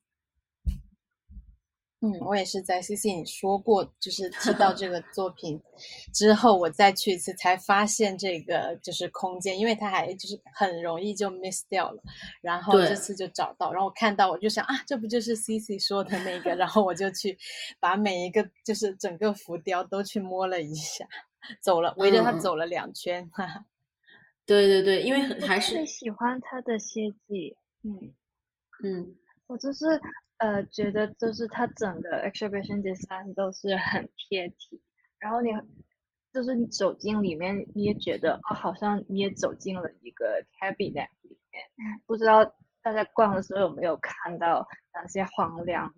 嗯，我也是在 C C 你说过，就是提到这个 *laughs* 作品之后，我再去一次才发现这个就是空间，因为它还就是很容易就 miss 掉了，然后这次就找到，然后我看到我就想啊，这不就是 C C 说的那个，然后我就去把每一个就是整个浮雕都去摸了一下，走了围着它走了两圈，哈哈。对对对，因为还是喜欢他的设计，嗯嗯，我就是。呃，觉得就是它整个 exhibition design 都是很贴体，然后你就是你走进里面，你也觉得哦，好像你也走进了一个 cabinet 里面。不知道大家逛的时候有没有看到那些荒凉，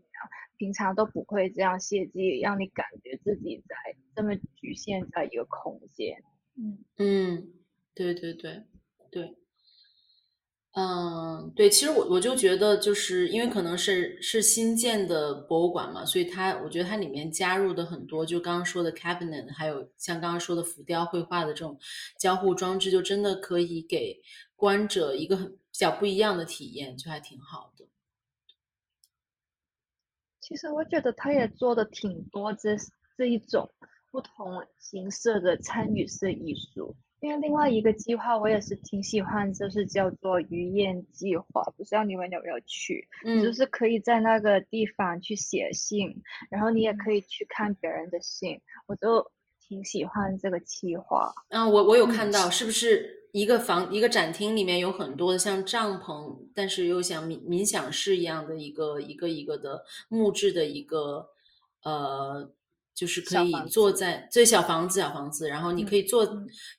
平常都不会这样设计，让你感觉自己在这么局限在一个空间。嗯嗯，对对对对。嗯，对，其实我我就觉得，就是因为可能是是新建的博物馆嘛，所以它我觉得它里面加入的很多，就刚刚说的 cabinet，还有像刚刚说的浮雕绘画的这种交互装置，就真的可以给观者一个很比较不一样的体验，就还挺好的。其实我觉得他也做的挺多这这一种不同形式的参与式艺术。因为另外一个计划我也是挺喜欢，就是叫做鱼宴计划，不知道你们有没有去？嗯，就是可以在那个地方去写信，然后你也可以去看别人的信，我就挺喜欢这个计划。嗯，我我有看到，是不是一个房一个展厅里面有很多的像帐篷，但是又像冥冥想室一样的一个一个一个的木质的一个呃。就是可以坐在最小房子，小房子，然后你可以坐，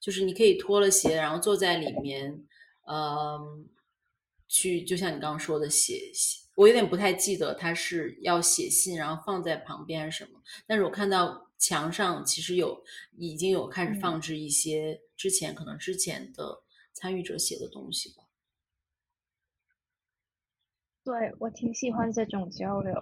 就是你可以脱了鞋，然后坐在里面，呃，去就像你刚刚说的写，我有点不太记得他是要写信，然后放在旁边还是什么，但是我看到墙上其实有已经有开始放置一些之前可能之前的参与者写的东西吧。对我挺喜欢这种交流，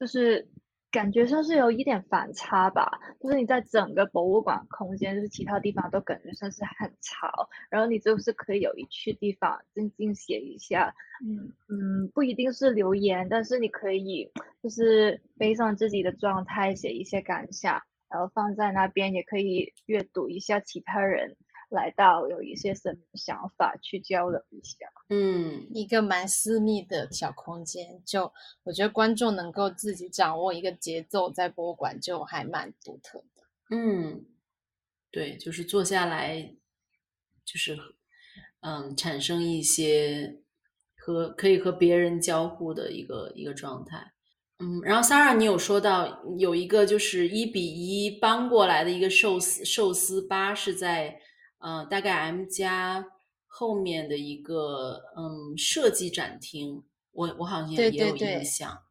就是。感觉上是有一点反差吧，就是你在整个博物馆空间，就是其他地方都感觉上是很潮，然后你就是可以有一去地方静静写一下，嗯嗯，不一定是留言，但是你可以就是背上自己的状态写一些感想，然后放在那边，也可以阅读一下其他人。来到有一些什么想法去交流一下，嗯，一个蛮私密的小空间，就我觉得观众能够自己掌握一个节奏，在博物馆就还蛮独特的。嗯，对，就是坐下来，就是嗯，产生一些和可以和别人交互的一个一个状态。嗯，然后 Sarah，你有说到有一个就是一比一搬过来的一个寿司寿司吧是在。嗯，大概 M 加后面的一个嗯设计展厅，我我好像也也有印象。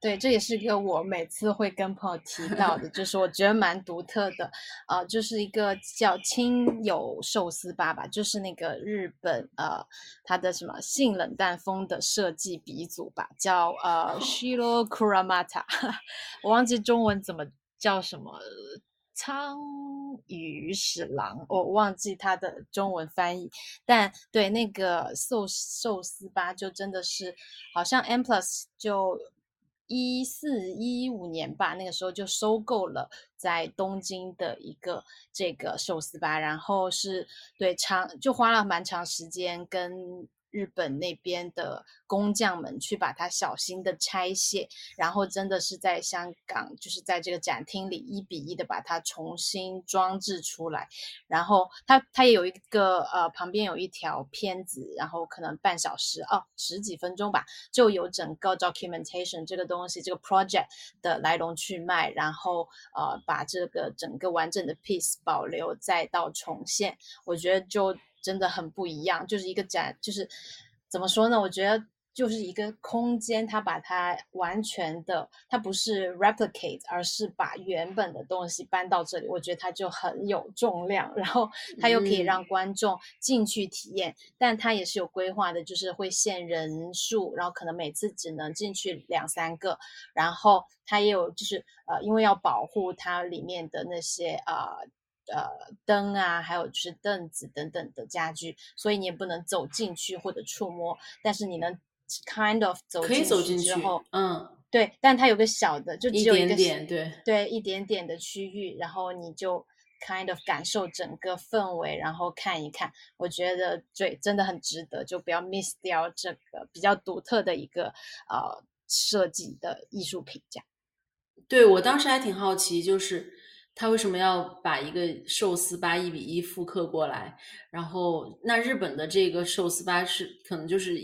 对，这也是一个我每次会跟朋友提到的，就是我觉得蛮独特的。呃，就是一个叫亲友寿司吧吧，就是那个日本呃它的什么性冷淡风的设计鼻祖吧，叫呃 *laughs* Shiro Kuramata，*laughs* 我忘记中文怎么叫什么。苍鱼史郎，我忘记他的中文翻译，但对那个寿寿司吧，就真的是好像 M Plus 就一四一五年吧，那个时候就收购了在东京的一个这个寿司吧，然后是对长就花了蛮长时间跟。日本那边的工匠们去把它小心的拆卸，然后真的是在香港，就是在这个展厅里一比一的把它重新装置出来。然后它它也有一个呃旁边有一条片子，然后可能半小时哦十几分钟吧，就有整个 documentation 这个东西这个 project 的来龙去脉，然后呃把这个整个完整的 piece 保留再到重现，我觉得就。真的很不一样，就是一个展，就是怎么说呢？我觉得就是一个空间，它把它完全的，它不是 replicate，而是把原本的东西搬到这里。我觉得它就很有重量，然后它又可以让观众进去体验，但它也是有规划的，就是会限人数，然后可能每次只能进去两三个，然后它也有就是呃，因为要保护它里面的那些啊。呃，灯啊，还有就是凳子等等的家具，所以你也不能走进去或者触摸，但是你能 kind of 走可以走进去之后，嗯，对，但它有个小的，就只有一个点点，对，对一点点的区域，然后你就 kind of 感受整个氛围，然后看一看，我觉得对，真的很值得，就不要 miss 掉这个比较独特的一个呃设计的艺术品，这样。对我当时还挺好奇，就是他为什么要把一个寿司吧一比一复刻过来？然后那日本的这个寿司吧是可能就是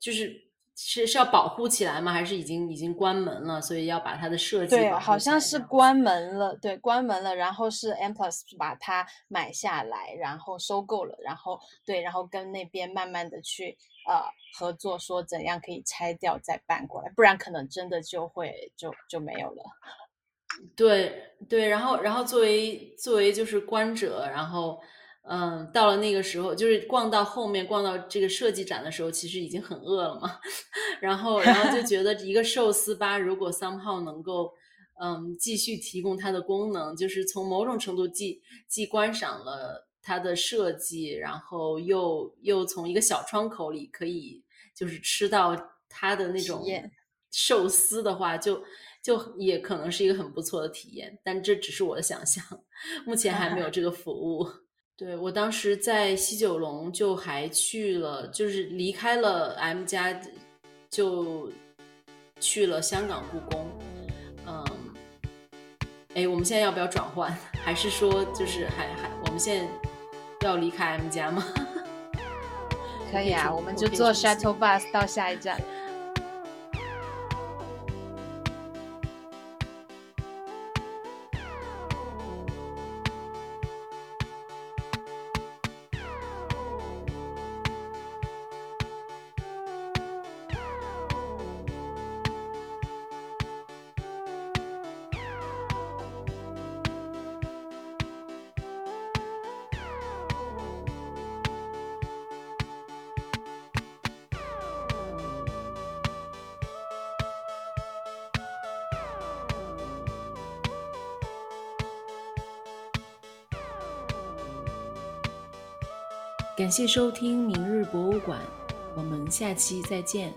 就是是是要保护起来吗？还是已经已经关门了？所以要把它的设计对，好像是关门了，对，关门了，然后是 M Plus 把它买下来，然后收购了，然后对，然后跟那边慢慢的去呃合作，说怎样可以拆掉再搬过来，不然可能真的就会就就没有了。对对，然后然后作为作为就是观者，然后嗯，到了那个时候，就是逛到后面逛到这个设计展的时候，其实已经很饿了嘛，*laughs* 然后然后就觉得一个寿司吧，如果 somehow 能够嗯继续提供它的功能，就是从某种程度既既观赏了它的设计，然后又又从一个小窗口里可以就是吃到它的那种寿司的话，就就也可能是一个很不错的体验，但这只是我的想象，目前还没有这个服务。对我当时在西九龙就还去了，就是离开了 M 家，就去了香港故宫。嗯，哎，我们现在要不要转换？还是说就是还还我们现在要离开 M 家吗？*laughs* 可以啊，我们就坐 shuttle bus 到下一站。感谢收听《明日博物馆》，我们下期再见。